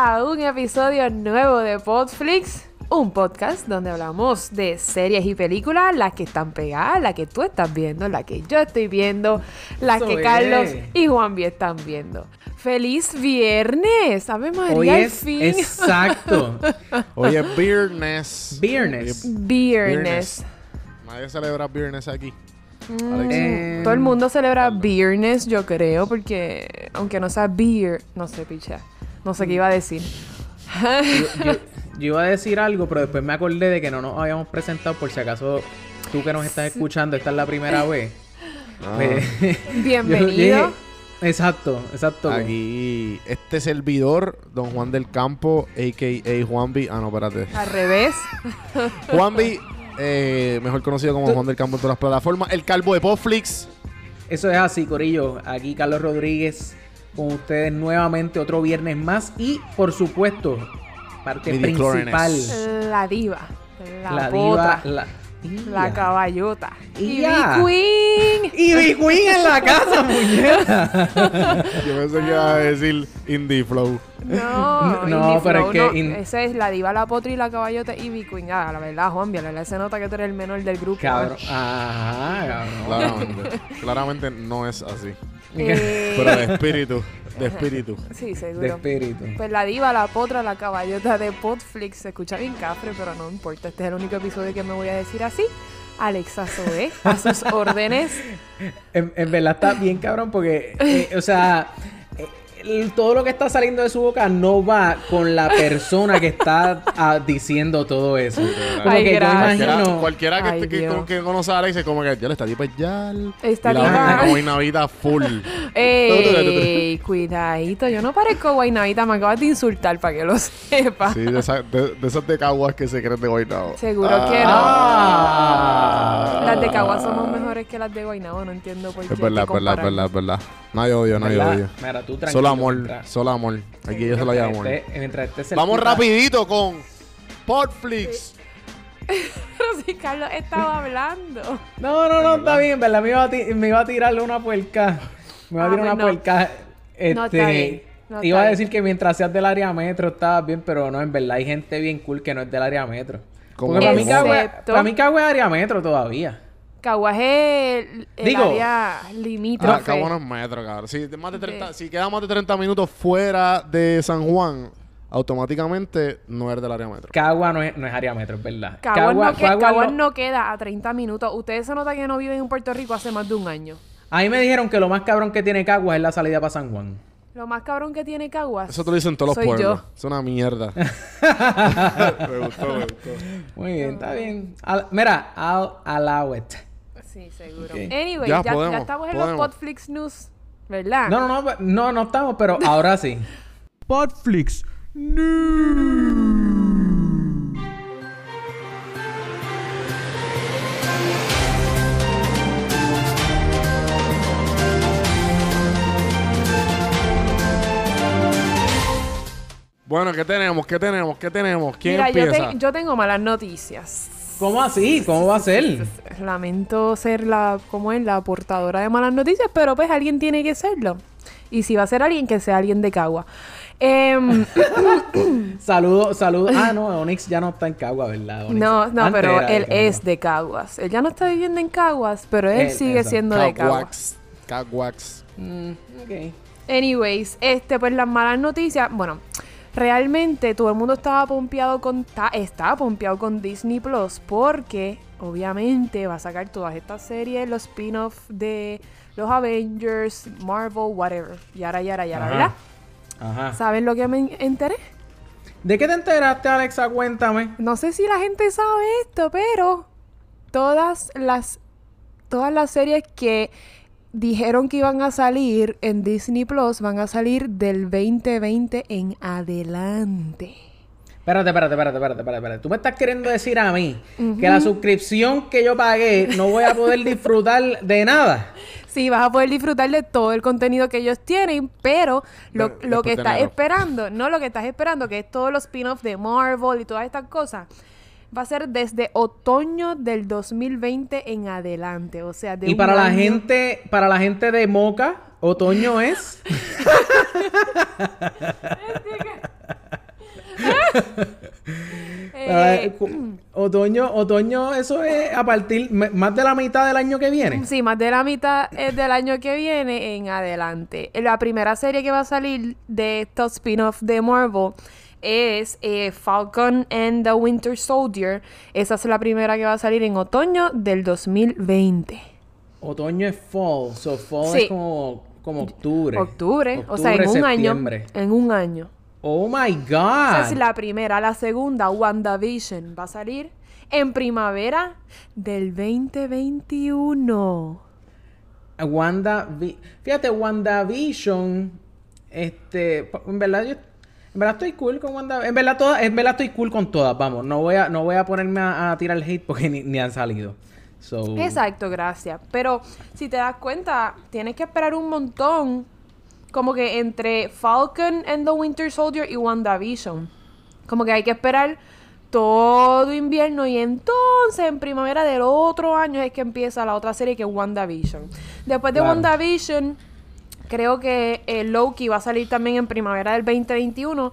A un episodio nuevo de Podflix, un podcast donde hablamos de series y películas, las que están pegadas, las que tú estás viendo, las que yo estoy viendo, las que Carlos y Juanvi están viendo. ¡Feliz viernes! ¡Ave María, Hoy al es fin! exacto. Hoy es Beerness. Viernes. Viernes. Nadie celebra Beerness aquí. Mm. Eh, Todo el mundo celebra Beernes, yo creo, porque aunque no sea beer, no sé, picha. No sé qué iba a decir. Yo, yo- yo iba a decir algo, pero después me acordé de que no nos habíamos presentado por si acaso tú que nos estás escuchando, esta es la primera vez. Ah, Pues, yo Bienvenido. dije- exacto, exacto. aquí, este servidor, Don Juan del Campo, a.k.a. Juanvi. Ah, no, espérate. Al revés. Juanvi, eh, mejor conocido como Juan del Campo en todas las plataformas. El calvo de Popflix. Eso es así, Corillo. Aquí Carlos Rodríguez con ustedes nuevamente otro viernes más. Y por supuesto, parte Midi principal. La diva. La, La diva. La, La caballota. Y ya. Queen. Y Big Queen en la casa, muñeca. Yo pensé que iba a decir Indie Flow. No, No, Indie pero Flow, es que no. in- Esa es la diva, la potra y la caballota y Ivy Queen. Ah, la verdad, Juan, la verdad se nota que tú eres el menor del grupo. Cabrón. Ajá, cabrón. Claramente. Claramente no es así. Eh, Pero de espíritu. De espíritu. Sí, seguro. De espíritu. Pues la diva, la potra, la caballota de Podflix se escucha bien cafre, pero no importa. Este es el único episodio que me voy a decir así. Alexa Zoe, a sus órdenes. En, en verdad está bien cabrón porque, eh, o sea, todo lo que está saliendo de su boca no va con la persona que está ah, diciendo todo eso. Como Ay, que yo gracias. Cualquiera, imagino... cualquiera que, Ay, que, que conoce a Alex es como que ya le está tipo ya. La vaina guaynabita full. Ey, cuidadito, yo no parezco guaynavita, me acabas de insultar para que lo sepa. Sí, de, esa- de, de esas de caguas que se creen de guaynabo. Seguro que no. Ah. Las de Cagua somos mejores que las de Guaynabo, no entiendo por qué. Es verdad, es verdad, es verdad, verdad. Nadie odio, nadie odio. Mira, tú tranquilo. Solo amor, mientras- solo amor. Aquí yo se lo llamo amor. mientras esté- mientras esté Vamos rapidito con Podflix. Pero si Carlos estaba hablando. No, no, no, está bien, en verdad. Me iba a, ti- me iba a tirarle una puerca. Me iba a Ah, tirar pues una no. puerca. Este, No está bien, no te iba a decir que mientras seas del área metro estabas bien, pero no, en verdad hay gente bien cool que no es del área metro. ¿Cómo Porque para mí? Cagua, para mí Cagua es área metro todavía. Cagua es el, el Digo- área limítrofe. Ah, Cabo no es metro, cabrón. Si, más de 30 De- si queda más de 30 minutos fuera de San Juan, automáticamente no eres del área metro. Cagua no es, no es área metro, es verdad. Caguas, no, que- Cagua Caguas no- no queda a 30 minutos. Ustedes se nota que no viven en Puerto Rico hace más de un año. A mí me dijeron que lo más cabrón que tiene Cagua es la salida para San Juan. Lo más cabrón que tiene Caguas. Eso te lo dicen todos Soy los pueblos. yo. Es una mierda. me gustó, me gustó. Muy bien, está bien. Al- mira, I'll allow it. Sí, seguro. Anyway, Ya ya, ya podemos, estamos en los Podflix News, ¿verdad? No, no, no, no, no estamos, pero ahora sí. Podflix. Bueno, ¿qué tenemos? ¿Qué tenemos? ¿Qué tenemos? ¿Quién Mira, yo, empieza? te- yo tengo malas noticias. ¿Cómo así? ¿Cómo va a ser? Lamento ser la, como es, la portadora de malas noticias, pero pues alguien tiene que serlo. Y si va a ser alguien, que sea alguien de Cagua. Em, Saludos, saludos. Ah, no, Onyx ya no está en Cagua, ¿verdad? Onyx? no, no, Antes pero él Cagua. es de Caguas. Él ya no está viviendo en Caguas, pero él Él, sigue siendo de Caguas. Cagwax. Mm, ok. Anyways, este, pues las malas noticias, bueno, realmente todo el mundo estaba pompeado con, ta- estaba pompeado con Disney Plus porque obviamente va a sacar todas estas series, los spin-off de los Avengers, Marvel, whatever, yara, yara, yara, Ajá. ¿verdad? Ajá. ¿Saben lo que me enteré? ¿De qué te enteraste, Alexa? Cuéntame. No sé si la gente sabe esto, pero todas las todas las series que dijeron que iban a salir en Disney Plus van a salir del 2020 en adelante. Espérate, espérate, espérate, espérate, espérate, espérate. Tú me estás queriendo decir a mí que la suscripción que yo pagué no voy a poder disfrutar de nada. Sí, vas a poder disfrutar de todo el contenido que ellos tienen, pero lo, De- lo que estás esperando, no lo que estás esperando, que es todos los spin-offs de Marvel y todas estas cosas, va a ser desde otoño del 2020 en adelante, o sea, Y para la gente, para la gente de Moca, otoño es eh, otoño, otoño, eso es a partir más de la mitad del año que viene. Sí, más de la mitad eh, del año que viene en adelante. La primera serie que va a salir de estos spin-off de Marvel es eh, Falcon and the Winter Soldier. Esa es la primera que va a salir en otoño del 2020. Otoño es fall, so fall Sí. es como, como octubre. Octubre, o sea, en un año. En un año. Oh my Esa es god. la primera. La segunda, WandaVision, va a salir en primavera del 2021. Wanda, fíjate, WandaVision, este, en verdad yo, en verdad estoy cool con Wanda, en verdad todas, en verdad estoy cool con todas, vamos, no voy a, no voy a ponerme a, a tirar hate porque ni, ni han salido. So, Exacto, gracias. Pero si te das cuenta, tienes que esperar un montón. Como que entre Falcon and the Winter Soldier y WandaVision. Como que hay que esperar todo invierno y entonces en primavera del otro año es que empieza la otra serie que es WandaVision. Después de. WandaVision, creo que eh, Loki va a salir también en primavera del 2021.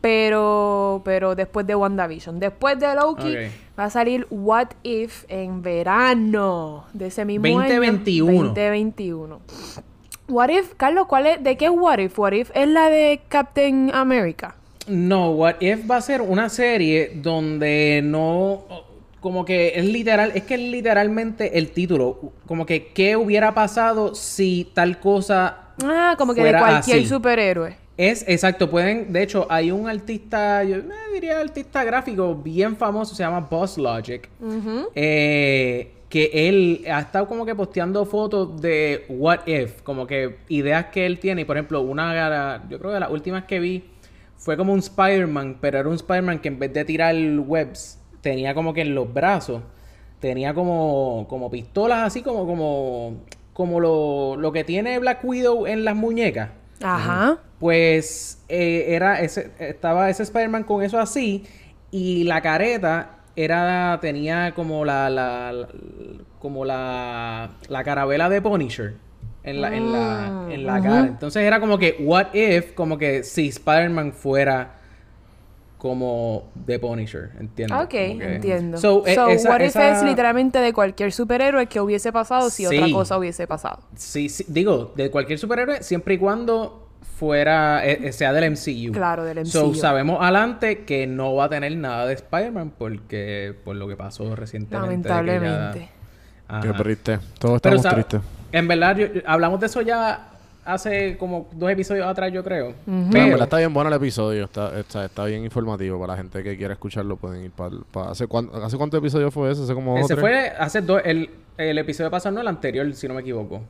Pero, pero después de WandaVision. Después de Loki Ok. va a salir What If en verano de ese mismo 2021. año. 2021. What If, Carlos, ¿cuál es? ¿De qué es What If? What If es la de Captain America. No, What If va a ser una serie donde no. Como que es literal, es que es literalmente el título. Como que, ¿qué hubiera pasado si tal cosa. Ah, como que de cualquier así. superhéroe. Es exacto, pueden. De hecho, hay un artista, yo me diría artista gráfico bien famoso, se llama Boss Logic. Ujú. eh, que él ha estado como que posteando fotos de what if, como que ideas que él tiene. Y por ejemplo, una, yo creo que las últimas que vi fue como un Spider-Man, pero era un Spider-Man que en vez de tirar webs, tenía como que en los brazos, tenía como, como pistolas así como, como, como lo, lo que tiene Black Widow en las muñecas. Ajá. Pues eh, era ese, estaba ese Spider-Man con eso así y la careta era tenía como la, la, la- como la la carabela de Punisher en la en la, en la Mm, cara. Entonces era como que what if como que si Spider-Man fuera como The Punisher, ¿entiendes? Ok, que- entiendo. So, So, eh, esa- What If esa- es literalmente de cualquier superhéroe que hubiese pasado si otra cosa hubiese pasado. Sí, sí, digo, de cualquier superhéroe, siempre y cuando fuera, eh, eh, sea del MCU. Claro, del So, MCU. sabemos adelante que no va a tener nada de Spider-Man porque, por lo que pasó recientemente. que ya- Lamentablemente. Ajá. Qué triste. Todos estamos tristes. En verdad, yo- hablamos de eso ya hace como dos episodios atrás, yo creo. Pero verdad está bien bueno el episodio. Está, está, está bien informativo. Para la gente que quiera escucharlo, pueden ir para. ¿hace, cuán- ¿Hace cuántos episodios fue ese? ¿Hace como ese tres? fue hace dos, el, el episodio pasado, no el anterior, si no me equivoco.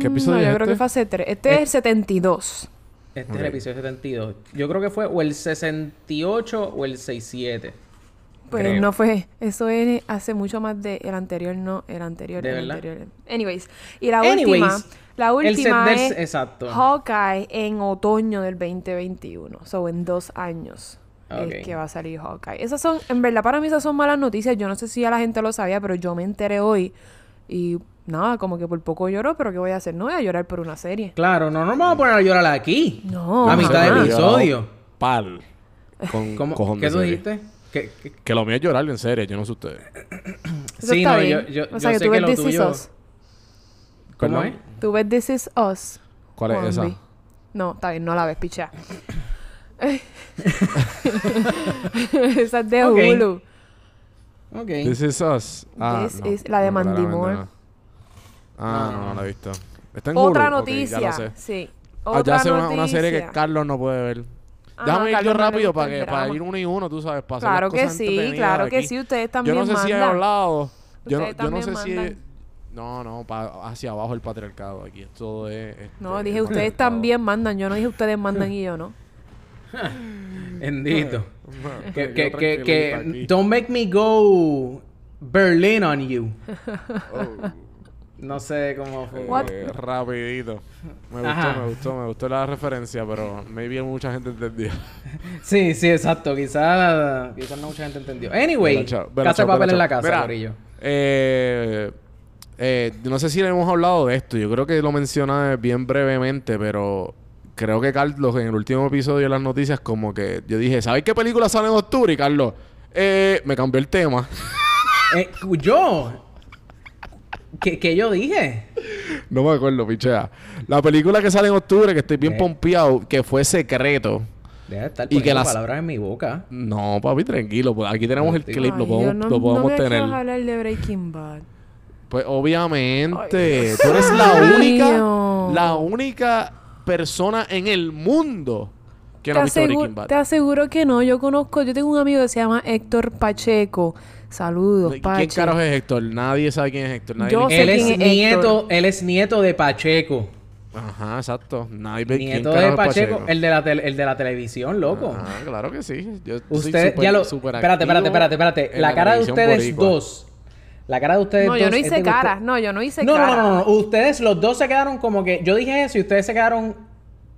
¿Qué Mm, episodio no, es yo creo este? que fue hace tres. Este es el 72. Este es el episodio 72. Yo creo que fue o el 68 o el 67. Pues Creo. no fue. Eso es hace mucho más de el anterior, no, el anterior, ¿De el verdad? anterior. Anyways. Y la Anyways, última. La el set última del- es exacto. Hawkeye en otoño del 2021. So, en dos años. Ok. Es que va a salir Hawkeye. Esas son, en verdad, para mí esas son malas noticias. Yo no sé si ya la gente lo sabía, pero yo me enteré hoy. Y nada, como que por poco lloro, pero ¿qué voy a hacer? No voy a llorar por una serie. Claro, no, no me vamos a poner a llorar aquí. No, a mitad del yo episodio. Pal. Con ¿Cómo? cojón ¿Qué tú serie. dijiste? ¿Qué- qué- Que lo mío es llorar en serio. Yo no sé ustedes. Eso Sí, está no, bien. yo, yo, o yo sea, que sé tú que ves lo tuyo... ¿Cómo es? Tú ves This Is Us. ¿Cuál es Juanvi. esa? No, está bien, no la ves, pichea. esa es de Ok. Hulu. Ok. This is us. Ah, This no, is la de no, Mandy claramente Moore. no. Ah, no, no la he visto. Está en Otra Hulu? Ok, noticia. ya lo sé. Sí. Ah, Otra ya sé una, una serie que noticia. Carlos no puede ver. Ajá, Déjame ir Carlos yo no le rápido gusta para, el que, para drama. ir uno y uno, tú sabes, para hacer Claro las que cosas sí, entretenidas claro que aquí. sí. Ustedes Yo también no sé si he mandan. hablado. Yo no, Ustedes yo no sé si... mandan. No, no, pa- hacia abajo el patriarcado aquí. Todo es... este, No, dije ustedes también mandan. Yo no dije ustedes mandan y yo no. Bendito. Que, que, que, que don't make me go Berlin on you. Oh. No sé cómo fue. Eh, rapidito. Me gustó, Ajá. me gustó, me gustó la referencia, pero maybe mucha gente entendió. Sí, sí, exacto. Quizás quizás no mucha gente entendió. Anyway, Vela, chao, vela, casa de papel vela, en la casa, Mira. Eh, eh, no sé si le hemos hablado de esto. Yo creo que lo mencioné bien brevemente, pero creo que Carlos en el último episodio de las noticias como que yo dije, ¿sabes qué película sale en octubre? Y Carlos, Eh, me cambió el tema. Eh, yo. ¿Qué, qué yo dije? No me acuerdo, pichea. La película que sale en octubre, que estoy bien Eh. pompeado, que fue Secreto. Deja de estar Y que las- palabras en mi boca. No, papi, tranquilo. pues aquí tenemos el Ay, clip, lo podemos, no, lo podemos no me tener. hablar de Breaking Bad. Pues obviamente, Ay, tú eres la mío. única, la única persona en el mundo que no ha visto Breaking Bad. te aseguro que no. Yo conozco, yo tengo un amigo que se llama Héctor Pacheco. Saludos, ¿Quién Pache. carajo es Héctor? Nadie sabe quién es Héctor. Nadie Yo le- sé Él es, quién es nieto, Héctor. él es nieto de Pacheco. Ajá, exacto. Nadie ve quién Nieto carajo de es Pacheco, El, de la tele- el de la televisión, loco. Ah, claro que sí. Yo soy Usted, súper- ya lo. Espérate, espérate, espérate, espérate. La cara de ustedes boricua. dos. La cara de ustedes No, dos. yo no hice cara. usted- No, yo no hice No, no, cara. no, no, no. Ustedes, los dos se quedaron como que. Yo dije eso y ustedes se quedaron.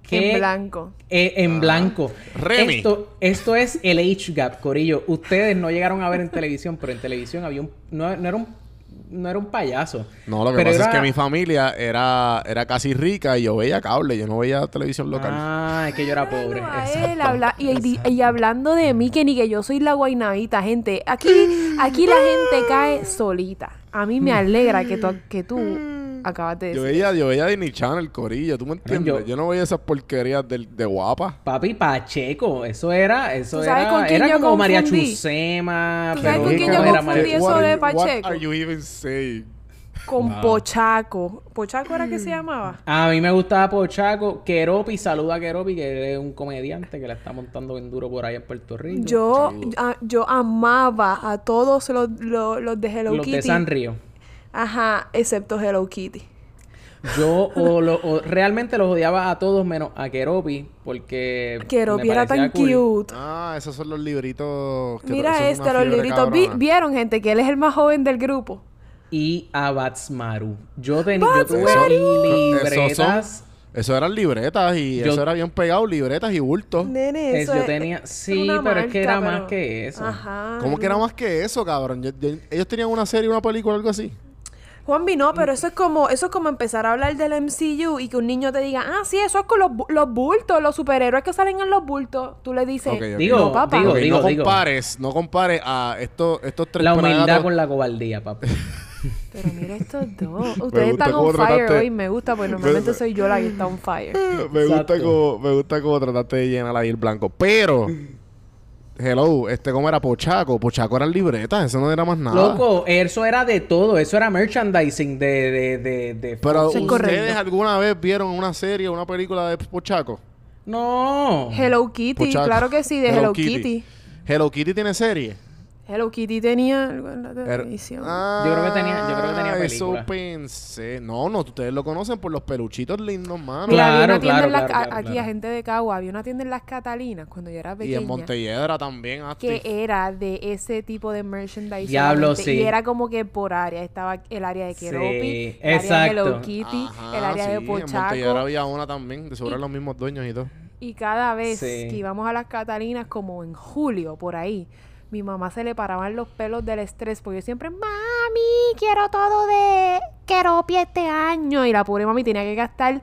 ¿qué? En blanco. Eh, en blanco. Remy. Esto, esto es el age gap, Corillo. Ustedes no llegaron a ver en televisión, pero en televisión había un. No, no era un. No era un payaso. No, lo que Pero pasa era- es que mi familia era, era casi rica y yo veía cable, yo no veía televisión local. Ah, es que yo era pobre. A Exacto. él, habla- y, y- y hablando de mí, que ni que yo soy la guainavita, gente. Aquí, aquí la gente cae solita. A mí me alegra que tú, que tú acabas de Yo decir. veía, yo veía Disney Channel, Corillo, ¿tú me entiendes? yo- Yo, no veía esas porquerías de, de guapa. Papi Pacheco, eso era, eso ¿Tú sabes era, con quién era yo como María confundí? Chusema, ¿Tú sabes pero con quién yo era confundí María eso de Pacheco? What are you even saying? Con Wow. Pochaco. ¿Pochaco era que se llamaba? A mí me gustaba Pochaco, Keropi, saluda a Keropi, que es un comediante que la está montando bien duro por ahí en Puerto Rico. Yo, a- yo amaba a todos los, los, los de Hello Los Kitty. de San Río. Ajá, excepto Hello Kitty. Yo o lo- o realmente los odiaba a todos menos a Keropi, porque Keropi me era tan cool. cute. Ah, esos son los libritos. que Mira este, los libritos. Vi-. ¿Vieron, gente? Que él es el más joven del grupo. Y a Batsmaru. Yo, tenía yo tuve libretas. Eso eran libretas y Yo- eso era bien pegado, libretas y bultos. Nene, Es- eso yo tenía- sí, pero es que era más que eso. Ajá. ¿Cómo que era más que eso, cabrón? Yo- yo- ellos tenían una serie, una película, algo así. Juanvi, no, pero eso es como eso es como empezar a hablar del MCU y que un niño te diga, ah, sí, eso es con los, los bultos, los superhéroes que salen en los bultos. Tú le dices. Digo, no, papá. digo, digo, no digo. compares, no compares a estos, estos tres La humildad con la cobardía, papá. Pero mira estos dos. Ustedes están on fire trataste- hoy. Me gusta, porque normalmente Me- soy yo la que está on fire. me gusta como, me gusta como trataste de llenar ahí el blanco. Pero, hello, este como era Pochaco. Pochaco eran libretas, eso no era más nada. Loco, eso era de todo. Eso era merchandising de... de, de, de Pero ustedes correcto. alguna vez vieron una serie, una película de Pochaco. No. Hello Kitty, Pochaco. claro que sí, de Hello, Kitty. Hello Kitty tiene serie. Hello Kitty tenía algo en la Era- televisión. Ah, Yo creo que tenía- yo creo que tenía Eso película. pensé. No, no, ustedes lo conocen por los peluchitos lindos, mano. Había Claro, una tienda claro, las, claro, aquí claro. a gente de Cagua, había una tienda en las Catalinas cuando yo era y pequeña. en Montelledra también. Que era de ese tipo de merchandising. Diablo, sí. Y era como que por área. Estaba el área de Keropi, Sí, el área de Hello exacto. Kitty, Ajá, el área sí, de En Montelledra Pochaco. había una también, de seguro eran los mismos dueños y todo. Y cada vez Sí. que íbamos a las Catalinas, como en julio, por ahí, mi mamá se le paraban los pelos del estrés, porque yo siempre, mami, quiero todo de Keropi este año. Y la pobre mami tenía que gastar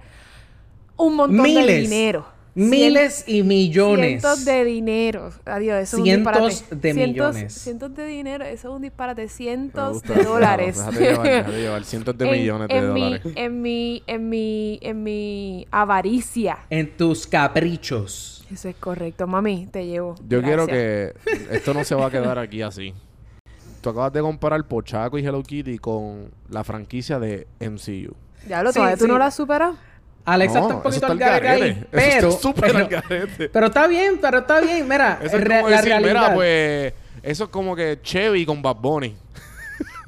un montón de dinero. Miles y millones. Cientos de dinero. Adiós, eso Cientos es un disparate. de cientos, millones. Cientos de dinero, eso es un disparate. Cientos gusta, de dólares. Déjate llevar, déjate llevar. Cientos de En- millones de en mi- dólares. en mi, en mi, en mi avaricia. En tus caprichos. Eso es correcto, mami, te llevo. Yo quiero que esto no se va a quedar aquí así. Tú acabas de comparar Pochaco y Hello Kitty con la franquicia de MCU. Ya lo Sí, todavía tú sí. no lo has superado. Alex No, está un poquito al garete ahí, pero... está pero, garete. pero está bien, pero está bien. Mira, Eso es re- como la decir, realidad... mira, pues, eso es como que Chevy con Bad Bunny.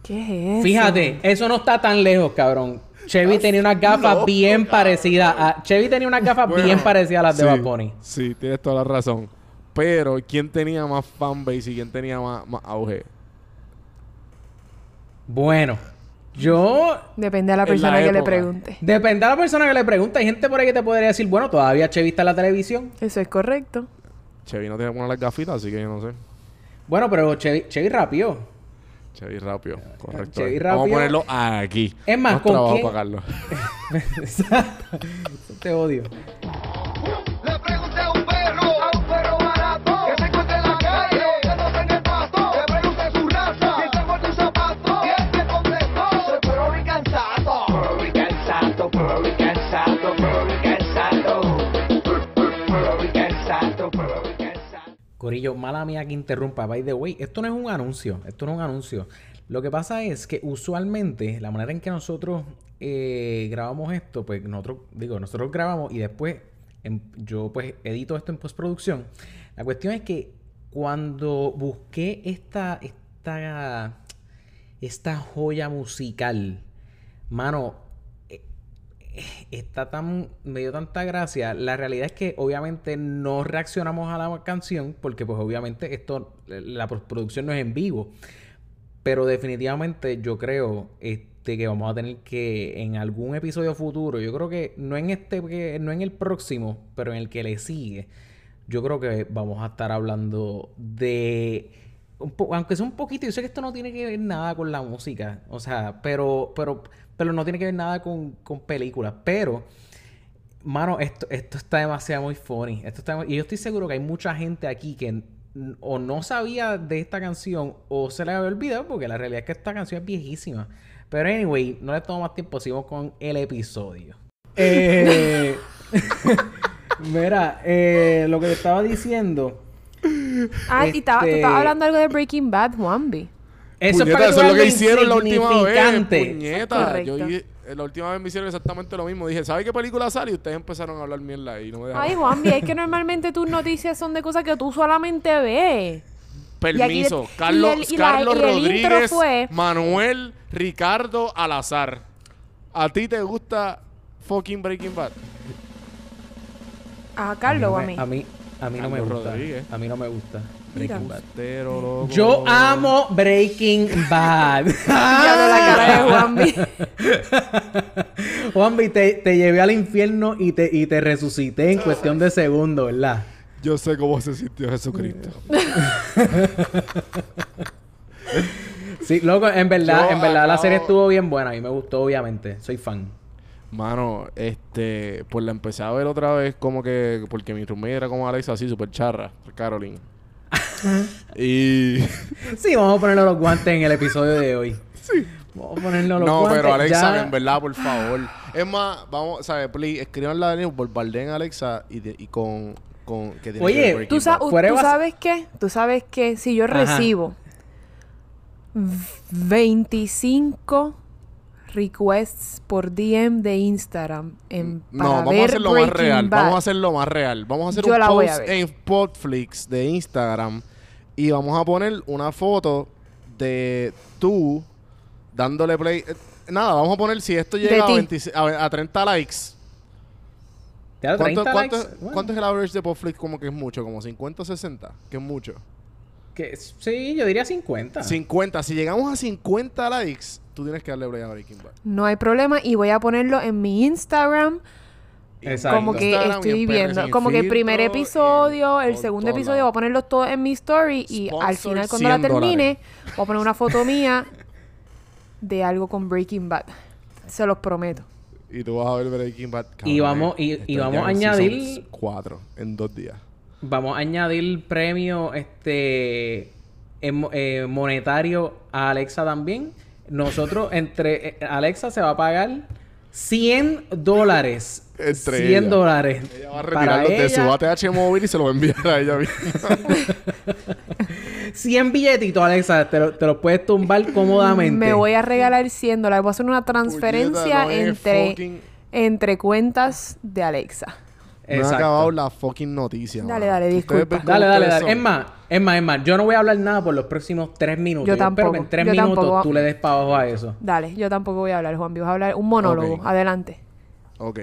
¿Qué es eso? Fíjate, eso no está tan lejos, cabrón. Chevy tenía unas gafas loco, bien cabrón. parecidas a... Chevy tenía unas gafas Bueno, bien parecidas a las de sí, Bad Bunny. Sí, tienes toda la razón. Pero, ¿quién tenía más fanbase y quién tenía más, más auge? Bueno, yo... Depende de la persona que le pregunte. Depende de la persona que le pregunta. Hay gente por ahí que te podría decir, bueno, todavía Chevy está en la televisión. Eso es correcto. Chevy no tiene que poner las gafitas, así que yo no sé. Bueno, pero Chevy, Chevy rápido. Chevy rápido, correcto. Chevy Vamos a rápido. ponerlo aquí. Es más, Más ¿con quién? para Carlos. Exacto. Te odio. Corillo, mala mía que interrumpa. By the way, esto no es un anuncio. Esto no es un anuncio. Lo que pasa es que usualmente la manera en que nosotros eh, grabamos esto, pues nosotros, digo, nosotros grabamos y después em, yo pues edito esto en postproducción. La cuestión es que cuando busqué esta, esta, esta joya musical, mano, está tan, me dio tanta gracia. La realidad es que obviamente no reaccionamos a la canción porque pues obviamente esto, la postproducción no es en vivo. Pero definitivamente yo creo este, que vamos a tener que en algún episodio futuro, yo creo que no en este, no en el próximo, pero en el que le sigue, yo creo que vamos a estar hablando de aunque sea un poquito, yo sé que esto no tiene que ver nada con la música, o sea, pero pero pero no tiene que ver nada con, con películas, pero Mano, esto, esto está demasiado muy funny. Esto está, y yo estoy seguro que hay mucha gente aquí que o no sabía de esta canción o se le había olvidado porque la realidad es que esta canción es viejísima. Pero anyway, no le tomo más tiempo, seguimos con el episodio. Eh, Mira, eh, lo que te estaba diciendo. Ah, y estaba- tú Este- estabas hablando algo de Breaking Bad, Juanbi. Eso Puñeta, eso es lo que hicieron la última vez. Puñeta. Yo, y- la última vez me hicieron exactamente lo mismo. Dije, ¿sabe qué película sale? Y ustedes empezaron a hablar mierda y no me dejaron. Ay, Juanbi, es que normalmente tus noticias son de cosas que tú solamente ves. Permiso. y aquí- Carlos, y el- y la- Carlos Rodríguez, fue- Manuel Ricardo Alazar. ¿A ti te gusta fucking Breaking Bad? A A mí Carlos o a mí. A mí, a mí no me gusta. Rodríguez. A mí no me gusta Breaking Mira. Bad. Loco. Yo amo Breaking Bad. Ya no la cara de Juanbi. Juanvi, te, te llevé al infierno y te, y te resucité en cuestión de segundos, ¿verdad? Yo sé cómo se sintió Jesucristo. Sí, loco, en verdad, Yo en verdad la serie estuvo bien buena. A mí me gustó, obviamente. Soy fan. Mano, este, pues la empecé a ver otra vez como que, porque mi roommate era como Alexa así, súper charra, Caroline. y... Sí, vamos a ponerle los guantes en el episodio de hoy. Sí. Vamos a ponerle los no, guantes. pero Alexa, ya. en verdad, por favor. Es más, vamos, ¿sabes? Please, escriban la de bombardeen a Alexa y, de- y con, con... que tiene Oye, que ¿Tú, sa- tú sabes qué? Tú sabes que si yo Ajá. recibo 25 requests por DM de Instagram en, para No, vamos a ver hacerlo Breaking más real. Bad, Vamos a hacerlo más real. Vamos a hacer Yo un a post en Podflix de Instagram y vamos a poner una foto de tú dándole play. eh, Nada, vamos a poner si esto llega a, ti. 26 a, a 30 likes. ¿Cuánto, 30 cuánto- likes. Bueno, cuánto es el average de Podflix? Como que es mucho, como 50 o 60, que es mucho. que- sí, yo diría 50. 50. Si llegamos a 50 likes, tú tienes que darle play a Breaking Bad. No hay problema y voy a ponerlo en mi Instagram Exacto. como que Instagram estoy viendo. Como que el primer episodio, el segundo episodio voy a ponerlos todos en mi story y al final cuando la 100 termine voy a poner una foto mía de algo con Breaking Bad. Se los prometo. Y tú vas a ver Breaking Bad. Y vamos- y- y vamos a añadir- 4 en dos días. Vamos a añadir premio este em- eh, monetario a Alexa también. Nosotros, entre eh, Alexa se va a pagar 100 dólares. Entre 100 ella. dólares. Ella va a para retirarlos de su. ATH móvil y se lo va a enviar a ella misma. 100 billetitos, Alexa. Te, lo- te los puedes tumbar cómodamente. Me voy a regalar 100 dólares. Voy a hacer una transferencia Puñeta, no entre, fucking- entre cuentas de Alexa. No he Exacto. acabado la fucking noticia. Dale, dale, disculpa. Dale, dale, dale. Es más, es más, es más. Yo no voy a hablar nada por los próximos 3 minutos. Yo espero tampoco, que en 3 yo minutos tampoco. tú le des para abajo a eso. Dale, yo tampoco voy a hablar, Juan. Vas a hablar un monólogo. Adelante. Ok.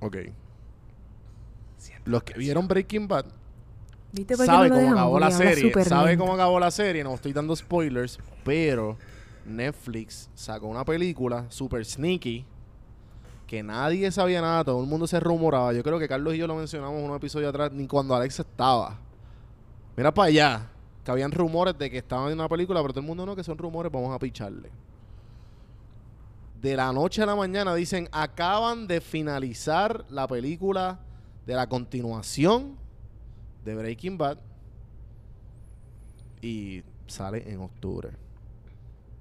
Ok. Los que vieron Breaking Bad ¿Viste sabe no cómo acabó la serie. Sabe lento. cómo acabó la serie. No estoy dando spoilers. Pero Netflix sacó una película super sneaky. Que nadie sabía nada. Todo el mundo se rumoraba. Yo creo que Carlos y yo lo mencionamos en un episodio atrás. Ni cuando Alex estaba. Mira para allá. Que habían rumores de que estaban en una película. Pero todo el mundo no, que son rumores. Vamos a picharle. De la noche a la mañana dicen. Acaban de finalizar la película de la continuación de Breaking Bad y sale en octubre.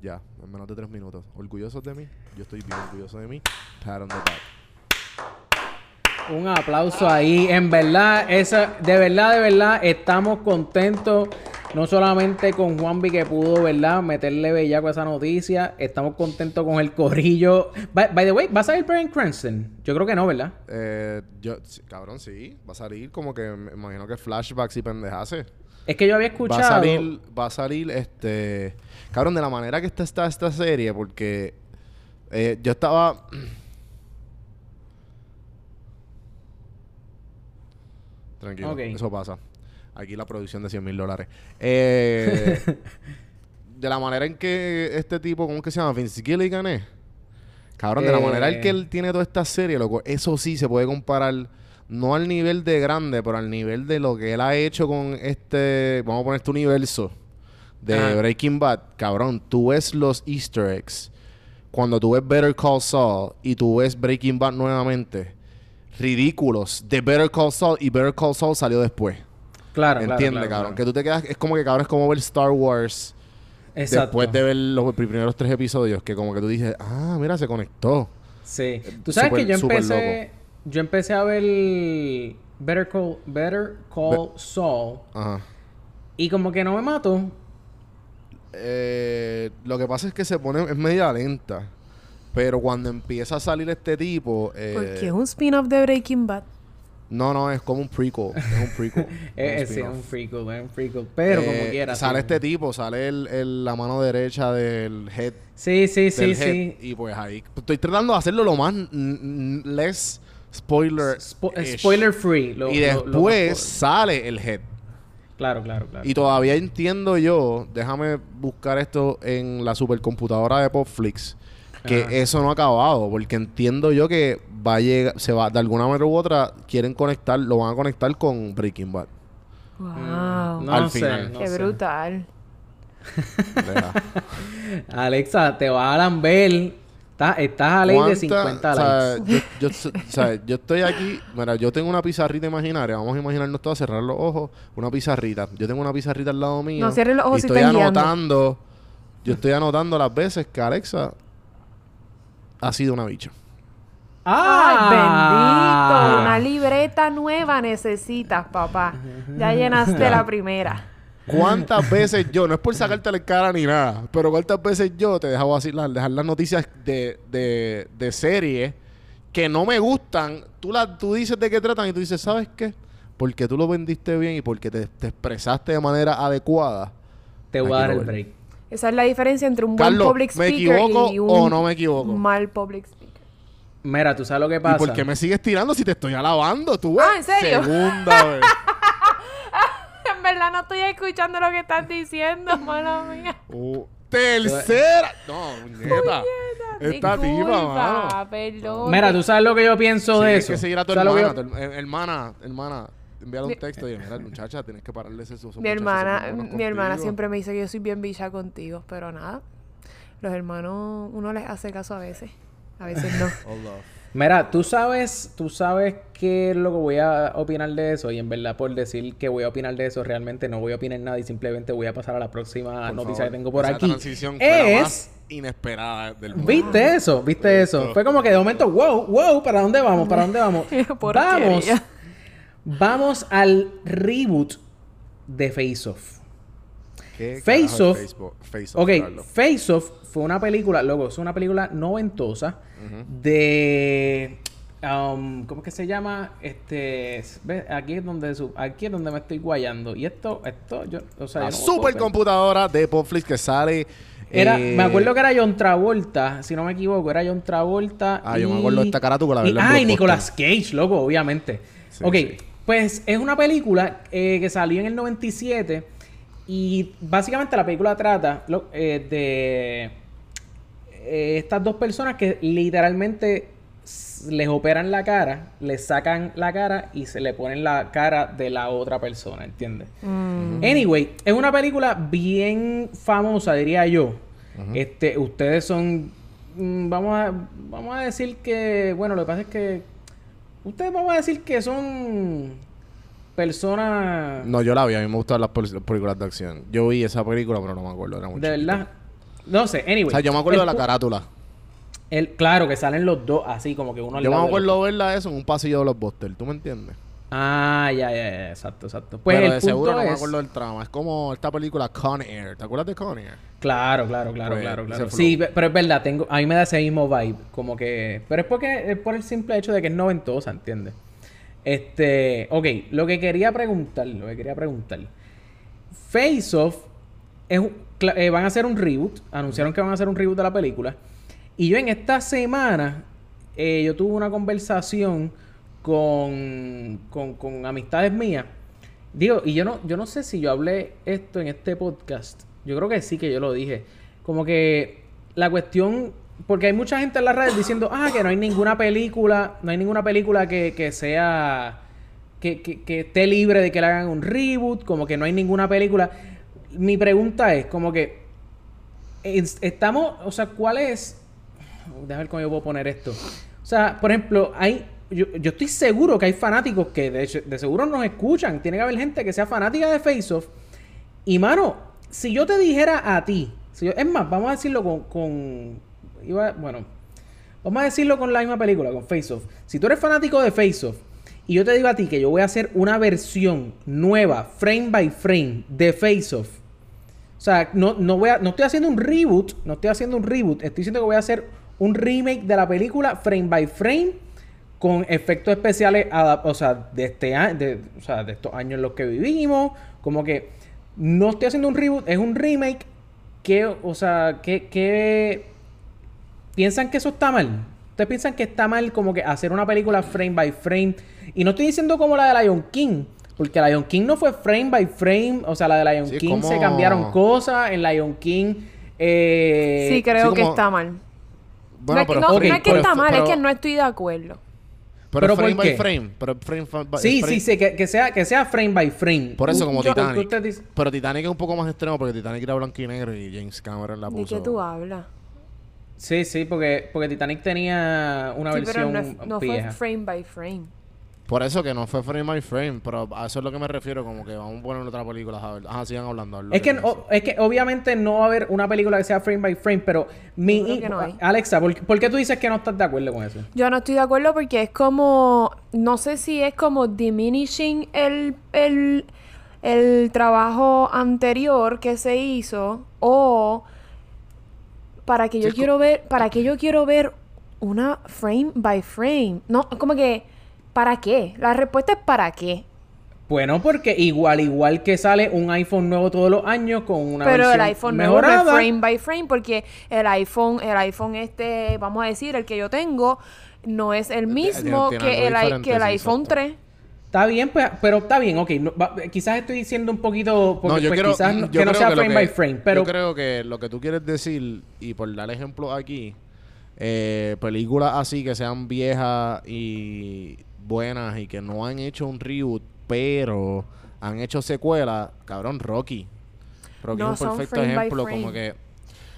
Ya, en menos de tres minutos. ¿Orgullosos de mí? Yo estoy bien orgulloso de mí. Pat on the back. Un aplauso ahí. En verdad, esa, de verdad, de verdad, estamos contentos. No solamente con Juanvi que pudo, ¿verdad? Meterle bellaco a esa noticia. Estamos contentos con el corrillo. By, by the way, ¿va a salir Brian Cranston? Yo creo que no, ¿verdad? Eh, yo, sí, cabrón, sí. Va a salir como que me imagino que flashbacks y pendejase. Es que yo había escuchado. Va a salir, va a salir este. Cabrón, de la manera que está, está esta serie, porque eh, yo estaba. Tranquilo, eso pasa. Aquí la producción de 100 mil dólares. Eh, de la manera en que este tipo, ¿cómo es que se llama? Vince Gilligan es. Cabrón, de la Eh. manera en que él tiene toda esta serie, loco, eso sí se puede comparar, no al nivel de grande, pero al nivel de lo que él ha hecho con este, vamos a poner este universo de Ajá. Breaking Bad. Cabrón, tú ves los easter eggs. Cuando tú ves Better Call Saul y tú ves Breaking Bad nuevamente, ridículos de Better Call Saul y Better Call Saul salió después. Claro, claro, Entiende, claro, cabrón. claro. Que tú te quedas, es como que cabrón, es como ver Star Wars Exacto. después de ver los primeros tres episodios, que como que tú dices, ah, mira, se conectó. Sí. Tú sabes que yo empecé. Yo empecé a ver Better Call, Better Call Saul. Ajá. Y como que no me mató. Eh, lo que pasa es que se pone, es media lenta. Pero cuando empieza a salir este tipo, eh, Porque es un spin-off de Breaking Bad. no, no, es como un prequel. Es un prequel. Eh, un sí, es spin-off. un prequel, es un prequel. Pero Eh, como quiera. Sale sí. este tipo, sale el, el- la mano derecha del head. Sí, sí, sí, del sí. head, Y pues ahí. Estoy tratando de hacerlo lo más. less spoiler. Spo- spoiler free. lo- y lo- lo después sale el head. Claro, claro, claro. Y todavía entiendo yo, déjame buscar esto en la supercomputadora de Popflix, que Ajá. eso no ha acabado, porque entiendo yo que va a llegar, se va, de alguna manera u otra, quieren conectar, lo van a conectar con Breaking Bad. Wow. Mm, no Al sé, final. no Qué sé. brutal. Alexa, te va a lamber. Estás, estás a ley de ¿Cuánta- 50 o sea, likes. yo, yo- o sea, yo estoy aquí, mira, yo tengo una pizarrita imaginaria, vamos a imaginarnos todos, cerrar los ojos, una pizarrita. Yo tengo una pizarrita al lado mío. No cierres los ojos y si estoy estás guiando. anotando, yo estoy anotando las veces que Alexa ha sido una bicha. ¡Ah! Ay, bendito. Una libreta nueva necesitas, papá. Ya llenaste la primera. ¿Cuántas veces yo, no es por sacarte la cara ni nada, pero cuántas veces yo te así, las- dejar las noticias de, de, de series que no me gustan, tú, las tú dices de qué tratan y tú dices, ¿sabes qué? Porque tú lo vendiste bien y porque te, te expresaste de manera adecuada. Te voy a dar el break. Esa es la diferencia entre un buen Carlos, public ¿me speaker equivoco y un o no me equivoco? mal public speaker. Mira, ¿tú sabes lo que ¿Y pasa? por qué me sigues tirando si te estoy alabando? ¿Tú ves? Ah, ¿en serio? Segunda vez. En verdad no estoy escuchando lo que estás diciendo, mala mía. Uh, tercera. No, nieta. Esta tipa, mano. perdón. Mira, ¿tú sabes lo que yo pienso de Tienes eso? que seguir a tu ¿Sabes lo que hermana. yo- tu her- hermana, hermana, envíale un texto y mira, muchacha, tienes que pararle ese esos Mi hermana, mi hermana siempre me dice que yo soy bien bicha contigo, pero nada. Los hermanos, uno les hace caso a veces. A veces no. Mira, tú sabes, tú sabes qué es lo que voy a opinar de eso y en verdad por decir que voy a opinar de eso realmente no voy a opinar nada y simplemente voy a pasar a la próxima Por noticia favor, que tengo por esa aquí. transición fue la Es más inesperada del mundo. ¿Viste eso? ¿Viste eso? Fue como que de momento, wow, wow, ¿para dónde vamos? ¿Para dónde vamos? Vamos. Vamos al reboot de Face Off. ¿Qué Face Off. Facebook? Face Off, Ok, Carlos? Face Off fue una película, luego, es una película noventosa de. um, ¿Cómo es que se llama? Este. ¿ves? Aquí es donde su- aquí es donde me estoy guayando. Y esto, esto, yo. O sea, La no supercomputadora de Popflix que sale. Era, eh, me acuerdo que era John Travolta, si no me equivoco, era John Travolta. Ah, yo me acuerdo de esta carátula, y, Ah, y. Nicolas Cage, loco, obviamente. Sí, ok, sí. pues es una película eh, que salió en el 97 y básicamente la película trata lo- eh, de eh, estas dos personas que literalmente les operan la cara, les sacan la cara y se le ponen la cara de la otra persona, ¿entiendes? Mm. Anyway, es una película bien famosa, diría yo. Este, ustedes son, mm, vamos a, vamos a decir que, bueno, lo que pasa es que ustedes vamos a decir que son personas No, yo la vi, a mí me gustan las pel- películas de acción. Yo vi esa película, pero no me acuerdo, era muy de verdad, no sé. Anyway, O sea, yo me acuerdo el de la carátula. El, claro, que salen los dos así, como que uno Yo me acuerdo verla eso en un pasillo de los Buster, ¿tú me entiendes? Ah, ya, ya, ya, exacto, exacto. Pues Pero el de punto seguro no me acuerdo del trama. Es como esta película Con Air. ¿Te acuerdas de Con Air? Claro, claro, claro, Pues, claro, claro. Sí, pero es verdad, tengo, a mí me da ese mismo vibe, como que, pero es porque es por el simple hecho de que es noventosa, ¿entiendes? Este, ok, lo que quería preguntar, lo que quería preguntar. Face Off es eh, van a hacer un reboot, anunciaron que van a hacer un reboot de la película. Y yo en esta semana eh, yo tuve una conversación con, con, con amistades mías. Digo, y yo no, yo no sé si yo hablé esto en este podcast. Yo creo que sí que yo lo dije. Como que la cuestión. Porque hay mucha gente en las redes diciendo, ah, que no hay ninguna película, no hay ninguna película que, que sea. Que, que, esté libre de que le hagan un reboot, como que no hay ninguna película. Mi pregunta es, como que. es- Estamos. O sea, ¿cuál es. Déjame ver cómo yo puedo poner esto. O sea, por ejemplo, hay. Yo, yo estoy seguro que hay fanáticos que de, seguro nos escuchan. Tiene que haber gente que sea fanática de Face Off. Y mano, si yo te dijera a ti, si yo- es más, vamos a decirlo con bueno, vamos a decirlo con la misma película, con Face Off. Si tú eres fanático de Face Off y yo te digo a ti que yo voy a hacer una versión nueva, frame by frame, de Face Off. O sea, no, no, voy a, no estoy haciendo un reboot, no estoy haciendo un reboot, estoy diciendo que voy a hacer un remake de la película frame by frame con efectos especiales, o sea, de este de, o sea, de estos años en los que vivimos, como que no estoy haciendo un reboot, es un remake que, o sea, que, que piensan que eso está mal. Ustedes piensan que está mal como que hacer una película frame by frame. Y no estoy diciendo como la de Lion King. Porque Lion King no fue frame by frame. O sea, la de Lion Sí, King como- se cambiaron cosas. En Lion King. eh, sí, creo sí, que está mal. Bueno, no, es que- pero no, es que pero- está mal, pero- es que no estoy de acuerdo. Pero, ¿Pero frame por by frame. Pero frame, by- Sí, frame- sí, sí, que, que sea, que sea frame by frame. Por eso, como yo- Titanic. usted dice- Pero Titanic es un poco más extremo porque Titanic era blanco y negro y James Cameron la ¿De puso. qué tú hablas? Sí, sí, porque, porque Titanic tenía una Sí, pero versión no, es- no fue frame by frame. Por eso que no fue frame by frame, pero a eso es lo que me refiero, como que vamos a poner otra película, a ver. Ajá, sigan hablando. Es que, o- es que obviamente no va a haber una película que sea frame by frame, pero mi... Que no. Alexa, ¿por, por qué tú dices que no estás de acuerdo con eso? Yo no estoy de acuerdo porque es como, no sé si es como diminishing el, el, el trabajo anterior que se hizo o para que yo Sí, quiero ver, para que yo quiero ver una frame by frame. No, como que, ¿para qué? La respuesta es ¿para qué? Bueno, porque igual, igual que sale un iPhone nuevo todos los años con una Pero el versión iPhone nuevo no es mejorada. frame by frame porque el iPhone, el iPhone este, vamos a decir, el que yo tengo, no es el mismo tiene que, el, que el iPhone exacto. 3. Está bien, pues, pero está bien, ok. no- va- quizás estoy diciendo un poquito, porque no, yo pues, creo, quizás yo que no sea frame que- by frame, pero Yo creo que lo que tú quieres decir, y por dar ejemplo aquí, eh, películas así que sean viejas y buenas y que no han hecho un reboot, pero han hecho secuelas, cabrón, Rocky. Rocky No es un perfecto ejemplo, como que...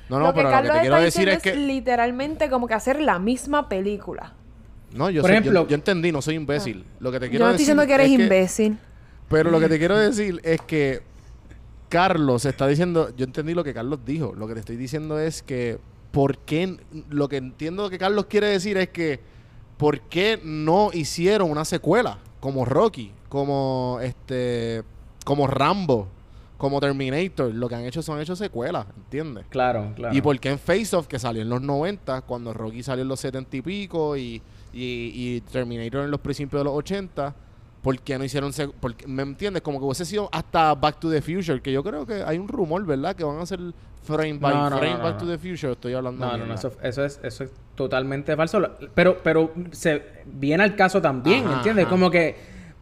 No, no, lo que pero lo que te quiero decir es que... literalmente como que hacer la misma película. No, yo, Por sé- yo- ejemplo- yo, entendí, no soy imbécil. Lo que te Yo quiero no estoy decir diciendo que eres es imbécil. Pero lo que te quiero decir es que Carlos está diciendo, yo entendí lo que Carlos dijo, lo que te estoy diciendo es que, ¿por qué? Lo que entiendo que Carlos quiere decir es que, ¿por qué no hicieron una secuela? Como Rocky, como este, como Rambo, como Terminator, lo que han hecho son hecho secuelas, ¿entiendes? claro, claro. ¿Y por qué en Face Off, que salió en los 90, cuando Rocky salió en los 70 y pico y, y, y Terminator en los principios de los 80, ¿por qué no hicieron... sec- por qué- ¿Me entiendes? Como que hubiese sido hasta Back to the Future, que yo creo que hay un rumor, ¿verdad? Que van a hacer frame by No, no, frame no, Back no, to the Future. Estoy hablando No, de no, no, eso, eso es, eso es totalmente falso. Pero, pero se viene al caso también, Ajá, ¿entiendes? ajá. Como que,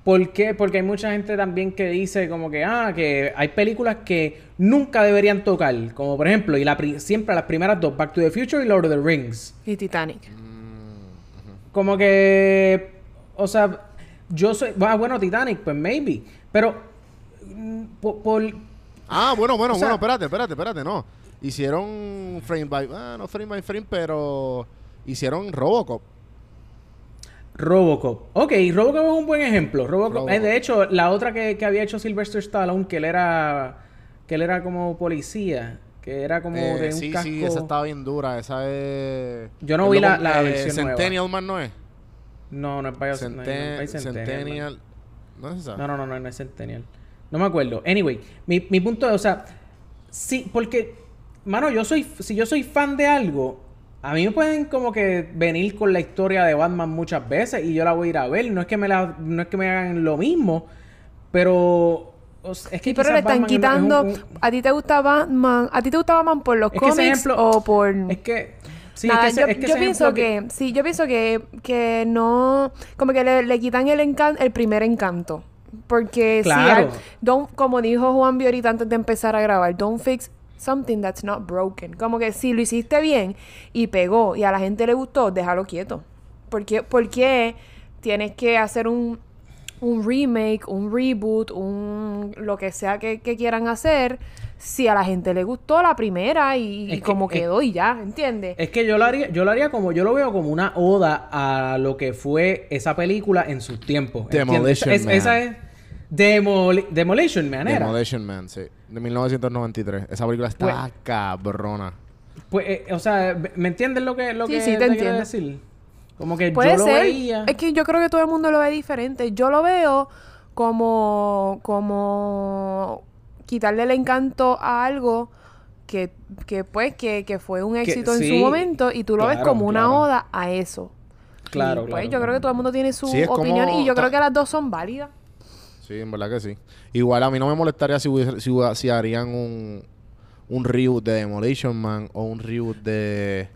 ¿por qué? Porque hay mucha gente también que dice como que, ah, que hay películas que nunca deberían tocar. Como por ejemplo, y la pri- siempre las primeras dos, Back to the Future y Lord of the Rings. Y Titanic. Como que, o sea, yo soy, ah, bueno, Titanic, pues maybe. Pero, mm, por, por- Ah, bueno, bueno, O sea- bueno, espérate, espérate, espérate, no. Hicieron frame by... Ah, no frame by frame, pero... Hicieron Robocop. Robocop. Ok, Robocop es un buen ejemplo. Robocop, Robocop. eh, de hecho, la otra que, que había hecho Sylvester Stallone, que él era que él era como policía. Que era como Eh, de un sí, casco. sí, esa estaba bien dura. Esa es. Yo no vi la- la eh, versión nueva. Centennial Man no es. No, no es Bio- no, no es Centennial. Centennial. ¿No es esa? No, no, no, no, no es Centennial. No me acuerdo. Anyway, mi, mi punto es, o sea, sí, porque, mano, yo soy, si yo soy fan de algo, a mí me pueden como que venir con la historia de Batman muchas veces y yo la voy a ir a ver. No es que me la, no es que me hagan lo mismo, pero o sea, es que Sí, pero le están Batman es un- quitando. un- ¿A ti te gusta Batman? ¿A ti te gusta Batman por los Es cómics ejemplo- o por.? es que sí, Nada, es que ese- yo, es que yo ese pienso que, sí, yo pienso que, que no, como que le, le quitan el encan- el primer encanto. Porque Claro. don't, como dijo Juan B ahorita antes de empezar a grabar, don't fix something that's not broken. Como que si lo hiciste bien y pegó y a la gente le gustó, déjalo quieto. Porque, ¿Por qué tienes que hacer un, un remake, un reboot, un lo que sea que, que quieran hacer? Si a la gente le gustó la primera y, y que- como es- quedó y ya, ¿entiendes? Es que yo lo haría, yo lo haría como, yo lo veo como una oda a lo que fue esa película en sus tiempos. Demolition Es- Man. Esa es Demoli- Demolition Man, era. Demolition Man, sí. De 1993. Esa película está cabrona. Pues, eh, o sea, ¿me entiendes lo que, lo Sí, que sí, te quiero entiendo. decir? Como que Puede yo lo ser. veía. Es que yo creo que todo el mundo lo ve diferente. Yo lo veo como, como quitarle el encanto a algo que, que pues, que, que fue un éxito en sí, su momento y tú lo ves como una claro. oda a eso. Claro, Y, pues, claro, yo creo que todo el mundo tiene su Sí, es como- opinión y yo creo que las dos son válidas. Sí, en verdad que sí. Igual a mí no me molestaría si, si, si harían un, un reboot de Demolition Man o un reboot de...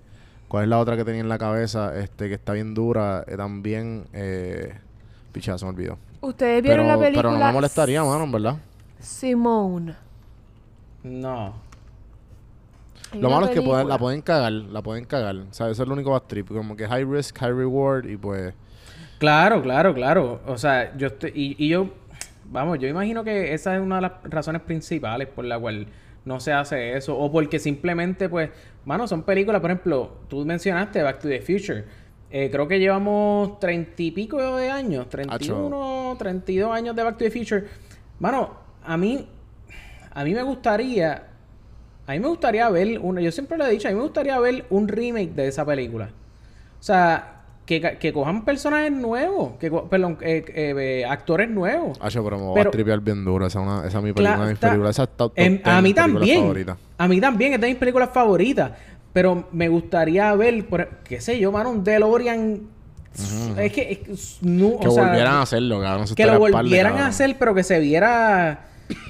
¿Cuál es la otra que tenía en la cabeza? Este, que está bien dura. eh, también... Eh, pichada, se me olvidó. Ustedes vieron Pero, la película pero no me molestaría, mano, en verdad. Simone. No. Hay Lo malo es que pueden- la pueden cagar, la pueden cagar. O sea, eso es lo único más trip. Como que high risk, high reward y pues... Claro, claro, claro. O sea, yo estoy... Y, y yo... Vamos, yo imagino que esa es una de las razones principales por la cual no se hace eso. O porque simplemente, pues... Mano, son películas, por ejemplo, tú mencionaste Back to the Future. Eh, creo que llevamos treinta y pico de años. 31, 32 años de Back to the Future. Mano, a mí... A mí me gustaría... A mí me gustaría ver... Una, yo siempre lo he dicho. A mí me gustaría ver un remake de esa película. O sea, que, que cojan personajes nuevos, que perdón, eh, eh, eh, actores nuevos. Hacho, pero me voy Pero- a tripear bien duro. Esa, es una, esa es mi película. Esa está en- 10 a mí también. favoritas. A mí también, es de mis películas favoritas. Pero me gustaría ver, por, qué sé yo, mano, un DeLorean. Es que, es no, Que o sea, volvieran a hacerlo, cabrón. que lo de volvieran a hacer, pero que se viera.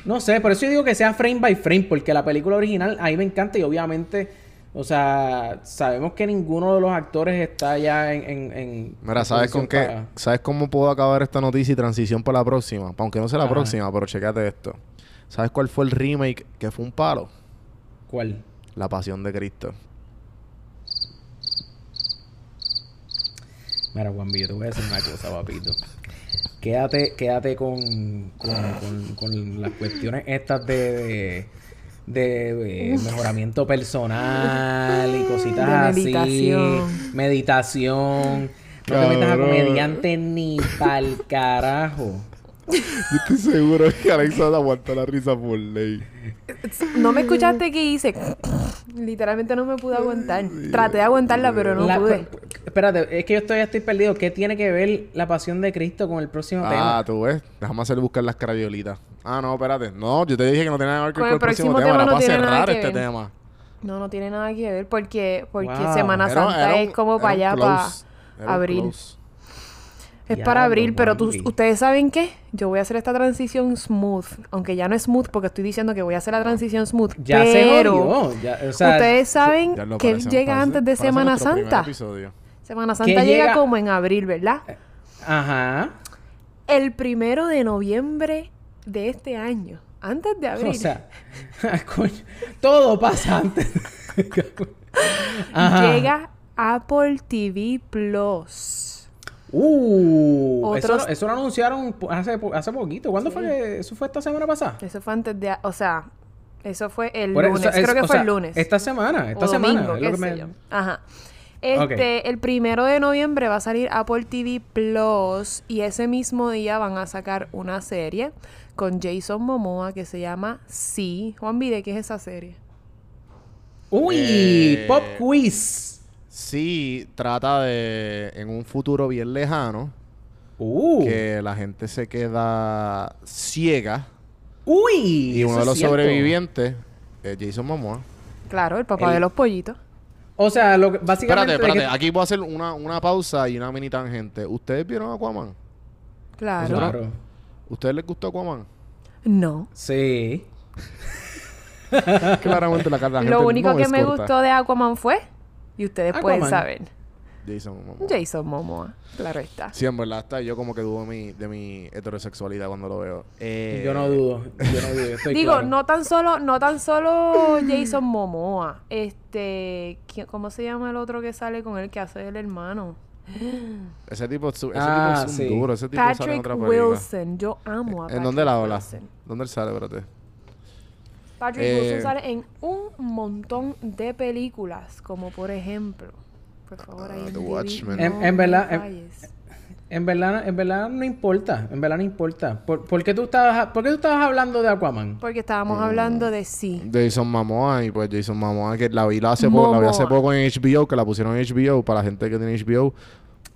No sé, por eso yo digo que sea frame by frame, porque la película original a mí me encanta y obviamente, o sea, sabemos que ninguno de los actores está ya en. en, en- Mira, ¿sabes con qué? para- ¿Sabes cómo puedo acabar esta noticia y transición para la próxima? Aunque no sea la Ajá. próxima, pero checate esto. ¿Sabes cuál fue el remake que fue un palo? ¿Cuál? La Pasión de Cristo. Mira, Juan yo te voy a decir una cosa, papito. Quédate, quédate con, con, con- con las cuestiones estas de, de, de mejoramiento personal y cositas De así. meditación. Meditación. No te metas a comediante ni pa'l carajo. Yo estoy seguro que Alexa aguanta la risa por ley. No me escuchaste que hice. Literalmente no me pude aguantar. Traté de aguantarla, pero no La- pude. espérate, es que yo estoy, estoy perdido. ¿Qué tiene que ver la pasión de Cristo con el próximo Ah, tema? tú ves. Déjame hacer buscar las craviolitas. Ah, no, espérate. No, yo te dije que no tenía nada que ver Con con el el próximo próximo tema. tema Era no para tiene nada cerrar que este ver. tema. No, no tiene nada que ver porque, porque Wow. Semana Santa era un- es como para allá, para abril. close. Es para abril, pero tú, ustedes saben qué? Yo voy a hacer esta transición smooth, aunque ya no es smooth porque estoy diciendo que voy a hacer la transición smooth, Ya se pero. Ya, o sea, ustedes saben Ya que parece- llega parece- antes de Semana Santa. Semana ¿Qué Santa llega llega? como en abril, ¿verdad? Ajá. El primero de noviembre de este año, antes de abril. O sea, coño, todo pasa antes. Ajá. Llega Apple TV Plus. Uh, eso, Otros- eso lo anunciaron hace, hace poquito. ¿Cuándo fue que eso fue esta semana pasada? Eso fue antes de, o sea, eso fue el Por eso- lunes, es- creo que fue sea, el lunes. Esta semana, esta o semana. domingo, es lo qué que sé me- yo. Ajá. Este, el primero de noviembre va a salir Apple TV Plus y ese mismo día van a sacar una serie con Jason Momoa que se llama Sí. Juan Vide, ¿qué es esa serie? Uy, Eh, pop quiz. Sí, trata de en un futuro bien lejano Uh. que la gente se queda ciega Uy. y uno de los cierto. sobrevivientes es Jason Momoa. Claro, el papá El- de los pollitos. O sea, lo que, básicamente. Espérate, de espérate. que- Aquí voy a hacer una, una pausa y una mini tangente. ¿Ustedes vieron Aquaman? Claro. Claro. ¿Ustedes les gustó Aquaman? No. Sí. Claramente la, la gente Lo único no que me corta. gustó de Aquaman fue, y ustedes pueden Aquaman. saber, Jason Momoa. Jason Momoa. Claro está. Sí, en verdad está. Yo como que dudo de mi, de mi heterosexualidad cuando lo veo. Eh, Yo no dudo. Yo no dudo. yo estoy Digo, claro. no tan solo, no tan solo Jason Momoa. Este, ¿qui- ¿cómo se llama el otro que sale con él que hace el hermano? Ese tipo, es su- ese Ah, tipo es un sí. duro. Ese tipo sale en Patrick otra. Wilson. Yo amo a ¿En Patrick dónde la habla? Wilson. ¿Dónde él sale? Espérate. Patrick Eh, Wilson sale en un montón de películas, como por ejemplo, por favor, ahí Ah, en The Watchmen. En- no en verdad, en-. En verdad, en verdad no importa. En verdad no importa. ¿Por, por qué tú estabas, ¿Por qué tú estabas hablando de Aquaman? Porque Mm. estábamos hablando de sí. Jason Momoa y pues Jason Momoa que la vi la hace poco, la vi hace poco en HBO, que la pusieron en HBO para la gente que tiene HBO.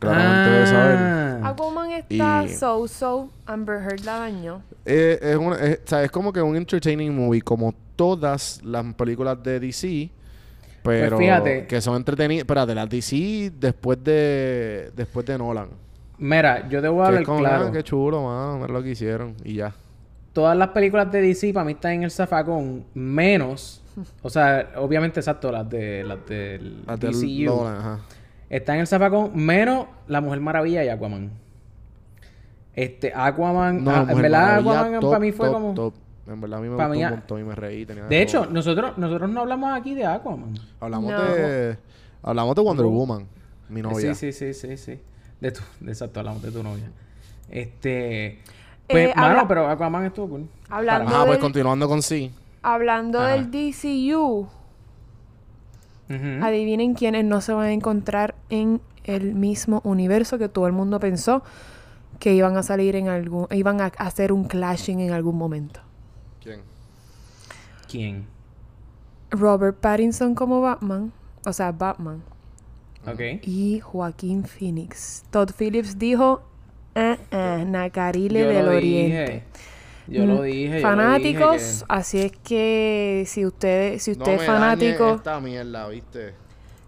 Claramente debe saber. Ah. Aquaman está Y- so-so. Amber Heard la dañó. Eh, es, una- es- o sea, es como que un entertaining movie, como todas las películas de DC. Pero Pues fíjate. que son entretenidas. Espérate, las DC después de después de Nolan. Mira, yo te voy a Que hablar es como, claro. ah, qué chulo, mano. Mira lo que hicieron. Y ya. Todas las películas de DC para mí están en el zafacón, menos, o sea, obviamente exacto, las de las del Las del DCU. Nolan, ajá. Están en el zafacón menos La Mujer Maravilla y Aquaman. Este, Aquaman, ah, en verdad Aquaman top, para mí fue top, como... top. En verdad a mí me gustó mí, un ah, montón y me reí. tenía De hecho, todo. nosotros, nosotros no hablamos aquí de Aquaman. hablamos No. de hablamos de Wonder No. Woman, mi novia. Sí, sí, sí, sí, sí. De tu, de exacto, hablamos de tu novia. Este... Pues, Eh, mano, habla- pero Aquaman estuvo cool. Hablando Ajá, pues del- continuando con sí. Hablando Ajá. del DCU, Adivinen quiénes no se van a encontrar en el mismo universo que todo el mundo pensó que iban a salir en algún, iban a hacer un clashing en algún momento. ¿Quién? ¿Quién? Robert Pattinson como Batman, o sea, Batman, Ok. y Joaquín Phoenix. Todd Phillips dijo, eh, eh, Nacarile Yo del lo Oriente. dije. Yo lo dije. yo Fanáticos, lo dije así es que si usted, si usted no es fanático, esta mierda, ¿viste?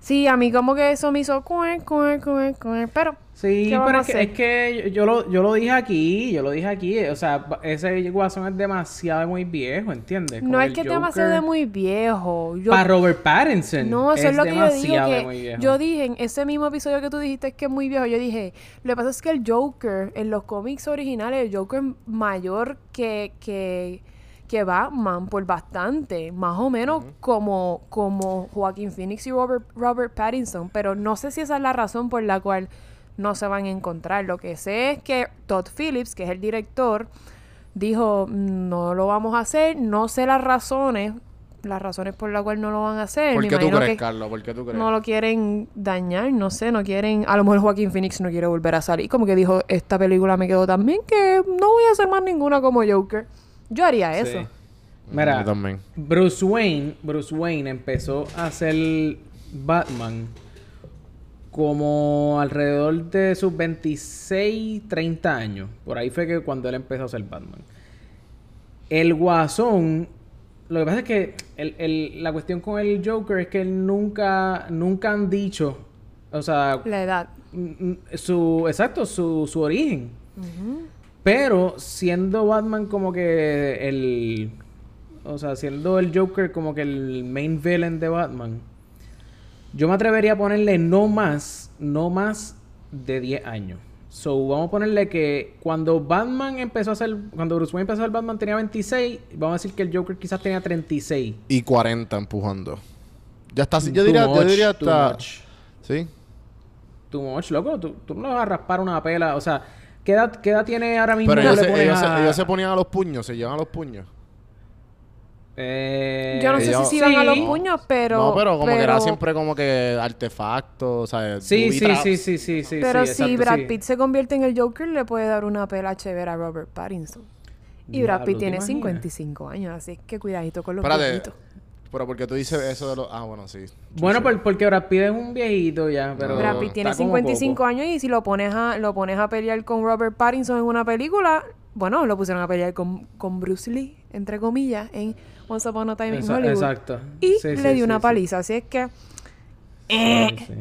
Sí, a mí como que eso me hizo cue, cue, cue, cue, pero Sí, ¿Qué vamos pero es que, es yo, lo, yo lo dije aquí, yo lo dije aquí. O sea, ese guasón es demasiado muy viejo, ¿entiendes? no es que es demasiado de muy viejo. Yo, Para Robert Pattinson. no, eso es, lo que yo digo que muy viejo. yo dije en ese mismo episodio que tú dijiste que es muy viejo, yo dije, lo que pasa es que el Joker en los cómics originales, el Joker es mayor que que que Batman por bastante, más o menos como como Joaquín Phoenix y Robert Robert Pattinson, pero no sé si esa es la razón por la cual no se van a encontrar. Lo que sé es que Todd Phillips, que es el director, dijo, no lo vamos a hacer, no sé las razones, las razones por las cuales no lo van a hacer. ¿Por qué tú crees, Carlos? ¿Por qué tú crees? no lo quieren dañar, no sé, no quieren, a lo mejor Joaquín Phoenix no quiere volver a salir, como que dijo, esta película me quedó tan bien que no voy a hacer más ninguna como Joker. Yo haría eso. Sí. Mira, Yo también. Bruce Wayne, Bruce Wayne empezó a ser Batman como alrededor de sus 26, 30 años. Por ahí fue que cuando él empezó a ser Batman. El Guasón, lo que pasa es que el- el- la cuestión con el Joker es que él nunca, nunca han dicho, o sea, La edad. mm, mm, su, exacto, su, su origen. Pero siendo Batman como que el... O sea, siendo el Joker como que el main villain de Batman. Yo me atrevería a ponerle no más, no más de 10 años. So, vamos a ponerle que cuando Batman empezó a ser... Cuando Bruce Wayne empezó a ser Batman tenía 26. Vamos a decir que el Joker quizás tenía 36. Y 40 empujando. Ya está. Yo Too diría, yo much, diría too hasta... much. ¿Sí? Too much, loco. Tú, tú no le vas a raspar una pela. O sea, ¿qué edad, qué edad tiene ahora mismo? Pero ellos le se, a- ellos se ponían a los puños, se llevan a los puños. Eh, Yo no sé ellos- si se iban a los puños, pero... no, pero como que era siempre como que artefactos, o sea, Sí, sí, sí, sí, sí, sí. Pero sí, si exacto, Brad sí. Pitt se convierte en el Joker, le puede dar una pela chévere a Robert Pattinson. Y Brad Pitt ¿te tiene imaginas? 55 años, así que cuidadito con los Espérate. Pero porque tú dices eso de los... Ah, bueno, sí. Bueno, Sí. por- porque Brad Pitt es un viejito ya, pero... Brad Pitt tiene está como 55 poco. años y si lo pones a lo pones a pelear con Robert Pattinson en una película, bueno, lo pusieron a pelear con, con Bruce Lee, entre comillas, en Once Upon a Time in Hollywood. Exacto. Y Sí, le sí, dio sí, una sí. paliza, así es que Sí,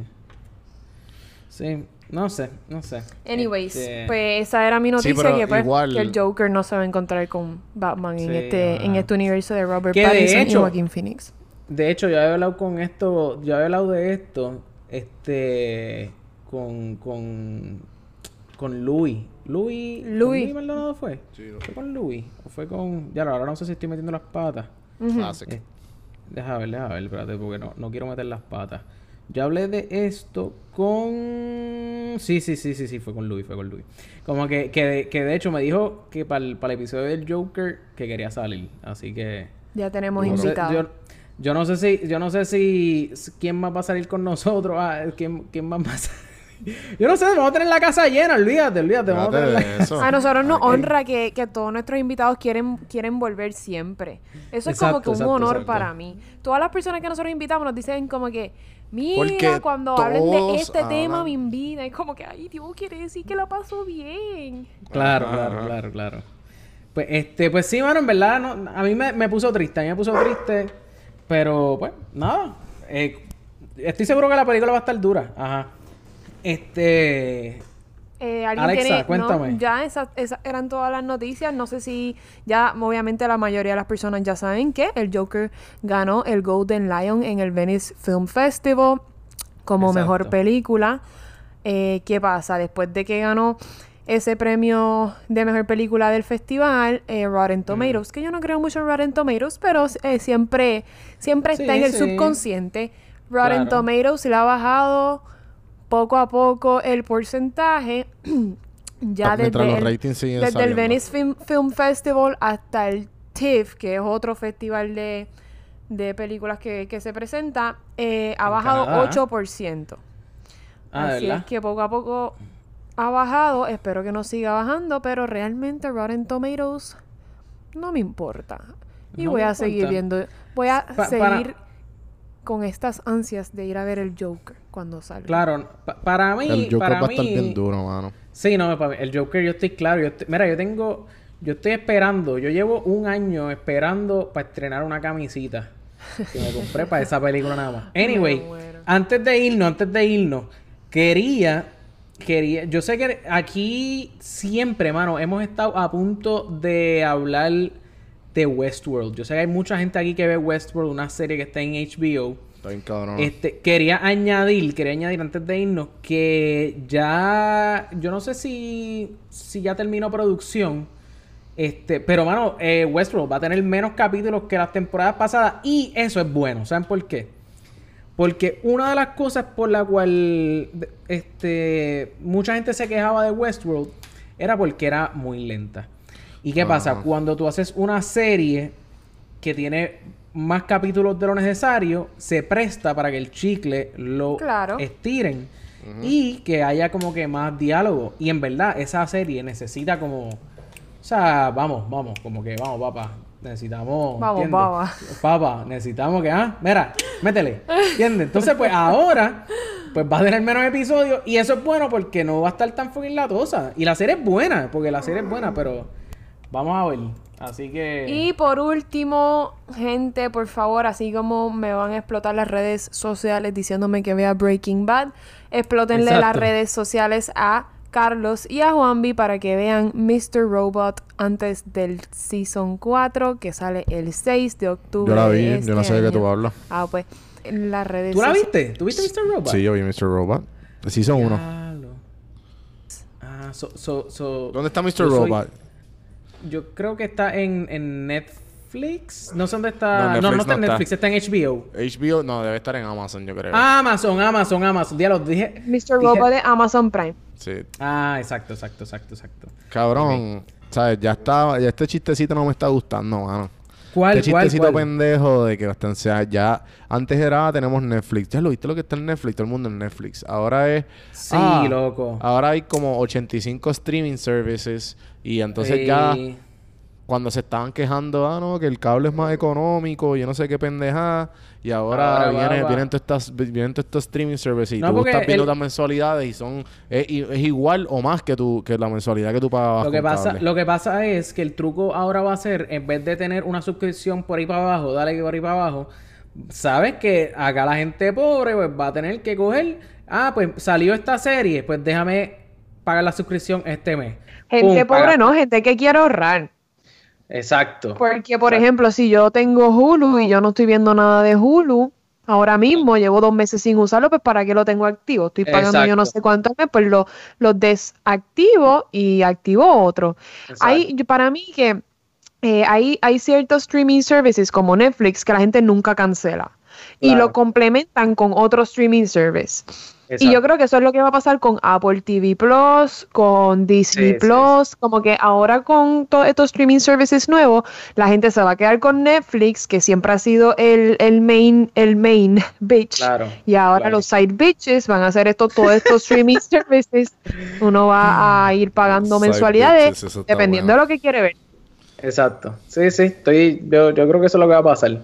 sí. No sé, no sé. Anyways, Este, pues esa era mi noticia que, pues, igual- que el Joker no se va a encontrar con Batman en este en este universo de Robert Que de Pattinson y hecho- Joaquin Phoenix. De hecho, yo había hablado con esto, yo había hablado de esto, este, con, con, con Louis. Louis, ¿con Louis. Louis Maldonado fue? Sí, ¿Fue con Louis? ¿O fue con...? Ya, ahora no sé si estoy metiendo las patas. Classic. Eh, deja ver, deja ver, espérate, porque no, no quiero meter las patas. Yo hablé de esto con... Sí, sí, sí, sí, sí, fue con Louis, fue con Louis. Como que, que, de- que de hecho me dijo que para el, para el episodio del Joker que quería salir. Así que... Ya tenemos No sé, invitados. yo, yo no sé si, yo no sé si quién más va a salir con nosotros, ah, quién, quién más va a salir. Yo no sé, vamos a tener la casa llena, olvídate, olvídate, vamos a tener la... A nosotros nos honra que, que todos nuestros invitados quieren, quieren volver siempre. Eso es como que un exacto, honor exacto. para mí. Todas las personas que nosotros invitamos nos dicen como que, mira, Porque cuando hablen de este tema me invitan. Es como que, ay, Dios, quiere decir que la pasó bien. Claro, Ajá, claro, ajá. claro, claro. Pues, este, pues sí, mano, en verdad, no, a mí me, me puso triste, a mí me puso triste, pero, pues, nada. Eh, estoy seguro que la película va a estar dura, ajá. Este... Eh, ¿alguien Alexa, tiene- no, cuéntame. ya esas, esas eran todas las noticias. No sé si ya, obviamente la mayoría de las personas ya saben que el Joker ganó el Golden Lion en el Venice Film Festival como Exacto. mejor película. Eh, ¿Qué pasa? Después de que ganó ese premio de mejor película del festival, eh, Rotten Tomatoes, que yo no creo mucho en Rotten Tomatoes, pero eh, siempre, siempre está en el sí. subconsciente. Rotten Claro. Tomatoes le ha bajado poco a poco el porcentaje. ya Ah, desde el, desde. Venice Film, Film Festival hasta el TIFF, que es otro festival de, de películas que, que se presenta, eh, ha bajado Canadá. 8%. Ah, ¿de Así verdad? es que poco a poco ha bajado. Espero que no siga bajando, pero realmente Rotten Tomatoes no me importa. Y No voy a seguir importa. viendo. Voy a Pa- para- seguir con estas ansias de ir a ver el Joker cuando salga. Claro, pa- para mí... El Joker para va a estar mí- bien duro, mano. Sí, no, para mí, el Joker, yo estoy claro. Yo estoy- mira, yo tengo. Yo estoy esperando. Yo llevo un año esperando para estrenar una camisita que me compré para esa película nada más. Anyway, antes de irnos, antes de irnos, quería. Quería. Yo sé que aquí siempre, mano, hemos estado a punto de hablar de Westworld. Yo sé que hay mucha gente aquí que ve Westworld, una serie que está en HBO. Está bien cabrón. Este, quería añadir, quería añadir antes de irnos que ya, yo no sé si, si ya terminó producción, este, pero mano, eh, Westworld va a tener menos capítulos que las temporadas pasadas y eso es bueno, ¿saben por qué? Porque una de las cosas por la cual este, mucha gente se quejaba de Westworld era porque era muy lenta. ¿Y qué pasa? Cuando tú haces una serie que tiene más capítulos de lo necesario, se presta para que el chicle lo Claro. estiren y que haya como que más diálogo. Y en verdad, esa serie necesita como. O sea, vamos, vamos, como que vamos, papá. Necesitamos. Vamos, papá. Papá, necesitamos que. Ah, mira, métele. ¿Entiendes? Entonces, pues ahora, pues va a tener menos episodios. Y eso es bueno porque no va a estar tan fucking latosa. Y la serie es buena, porque la serie es buena, pero. Vamos a ver. Así que. Y por último, gente, por favor, así como me van a explotar las redes sociales diciéndome que vea Breaking Bad, explótenle las Exacto. redes sociales a Carlos y a Juanvi para que vean Mr. Robot antes del Season 4 que sale el 6 de octubre. Yo la vi, de yo no este sé de qué tú hablas. Ah, pues en las redes ¿Tú la viste? ¿Tú viste Mr. Robot? Sí, yo vi Mr. Robot. Season 1. Diablo. Ah, so, so, so- ¿Dónde está Mr. yo soy- Robot? Yo creo que está en, en Netflix. No sé dónde está. No, No, Netflix no, no está en. Netflix, está en HBO. HBO, no, debe estar en Amazon, yo creo. Amazon, Amazon, Amazon. Ya lo dije. Mr. dije- Robot de Amazon Prime. Sí. Ah, exacto, exacto, exacto, exacto. Cabrón, ¿sabes? Ya está, ya este chistecito no me está gustando, mano. ¿Cuál, este chistecito cuál? pendejo de que bastante sea ya antes era tenemos Netflix. Ya lo viste lo que está en Netflix, todo el mundo en Netflix. Ahora es Sí, ah, loco. Ahora hay como 85 streaming services y entonces ya. Cuando se estaban quejando, ah, no, que el cable es más económico, yo no sé qué pendejada, y ahora, viene, va. vienen todos estas, vienen todos estos streaming services y No, tú estás viendo el- las mensualidades y son, es, igual o más que tu, que la mensualidad que tú pagabas Lo que, con pasa, cable. lo que pasa es que el truco ahora va a ser, en vez de tener una suscripción por ahí para abajo, dale que por ahí para abajo, sabes que acá la gente pobre pues, va a tener que coger, ah, pues salió esta serie, pues déjame pagar la suscripción este mes. Gente Pum, pobre paga. no, gente que quiere ahorrar. Exacto. Porque, por Exacto. ejemplo, si yo tengo Hulu y yo no estoy viendo nada de Hulu, ahora mismo llevo dos meses sin usarlo, pues ¿para qué lo tengo activo? Estoy pagando yo no sé cuánto al mes, pues lo, lo desactivo y activo otro. Yo- para mí que eh, hay, hay ciertos streaming services como Netflix que la gente nunca cancela. Y Claro. lo complementan con otro streaming service. Y Exacto. yo creo que eso es lo que va a pasar con Apple TV Plus, con Disney Sí, sí, Plus, como que ahora con todos estos streaming services nuevos, la gente se va a quedar con Netflix, que siempre ha sido el, el main, el main bitch. Claro, Y ahora claro. los side bitches van a hacer esto, todos estos streaming services. Uno va a ir pagando Side mensualidades bitches, dependiendo bueno. de lo que quiere ver. Exacto. Sí, sí, estoy, yo, yo creo que eso es lo que va a pasar.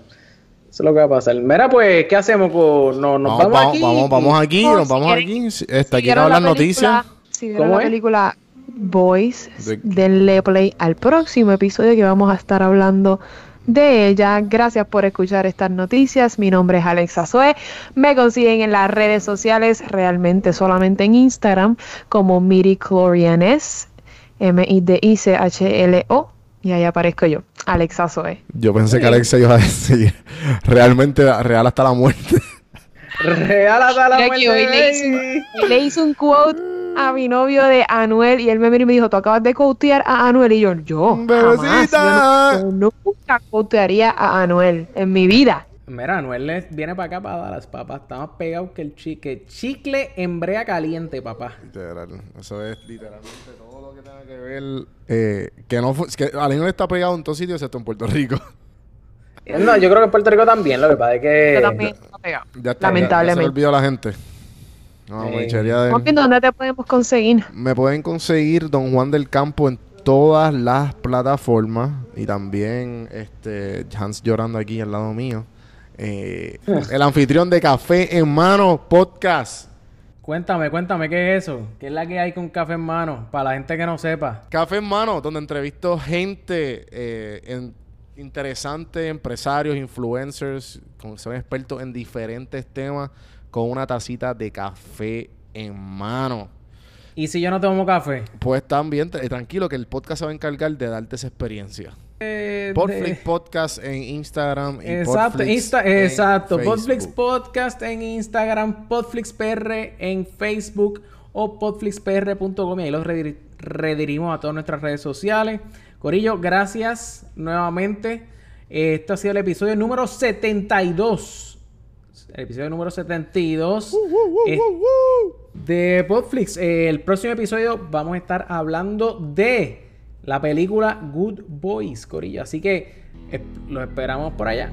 Eso es lo que va a pasar. Mira, pues, ¿qué hacemos con no, nos Vamos, vamos, vamos, aquí? vamos, vamos aquí, No, nos si vamos quieren- aquí. Si aquí las película- noticias. Si vieron ¿Cómo la es? película Boys, De- denle play al próximo episodio que vamos a estar hablando de ella. Gracias por escuchar estas noticias. Mi nombre es Alexa Zoe. Me consiguen en las redes sociales, realmente solamente en Instagram, como Midichlorianes, M-I-D-I-C-H-L-O. Y ahí aparezco yo, Alexa Zoe. Yo pensé que Alexa iba a decir realmente real hasta la muerte. Real hasta la Mira muerte. que hoy le hoy le hice un quote a mi novio de Anuel y él me miró y me dijo, tú acabas de quotear a Anuel y yo, yo, jamás, Bebecita. yo, no- yo nunca quotearía a Anuel en mi vida. Mira, Anuel le- viene para acá para dar las papas. Está más pegado que el chicle. Chicle en brea caliente, papá. Literal, eso es literalmente todo lo que tenga que ver. eh, que no fue, que Anuel está pegado en todos sitios excepto en Puerto Rico. No, yo creo que en Puerto Rico también. Lo que pasa es que. Yo también pegado. Ya está, ya- ya se Lamentablemente. olvidó a la gente. No, Eh. monchería de- ¿dónde te podemos conseguir? Me pueden conseguir Don Juan del Campo en todas las plataformas y también este Hans llorando aquí al lado mío. Eh, el anfitrión de Café en Mano Podcast. Cuéntame, cuéntame, ¿qué es eso? ¿Qué es la que hay con café en mano? Para la gente que no sepa. Café en Mano, donde entrevisto gente eh, en- interesante, empresarios, influencers, con, son expertos en diferentes temas, con una tacita de café en mano. ¿Y si yo no tomo café? Pues también, tra- tranquilo, que el podcast se va a encargar de darte esa experiencia. Eh, Podflix Podcast en Instagram y Exacto, Podflix Insta- en exacto. Facebook. Podflix Podcast en Instagram, Podflix PR en Facebook o podflixpr.com y ahí los redirigimos a todas nuestras redes sociales. Corillo, gracias nuevamente. Este ha sido el episodio número 72. El episodio número 72 eh, de Podflix. Eh, el próximo episodio vamos a estar hablando de la película Good Boys, Corillo. Así que eh, los esperamos por allá.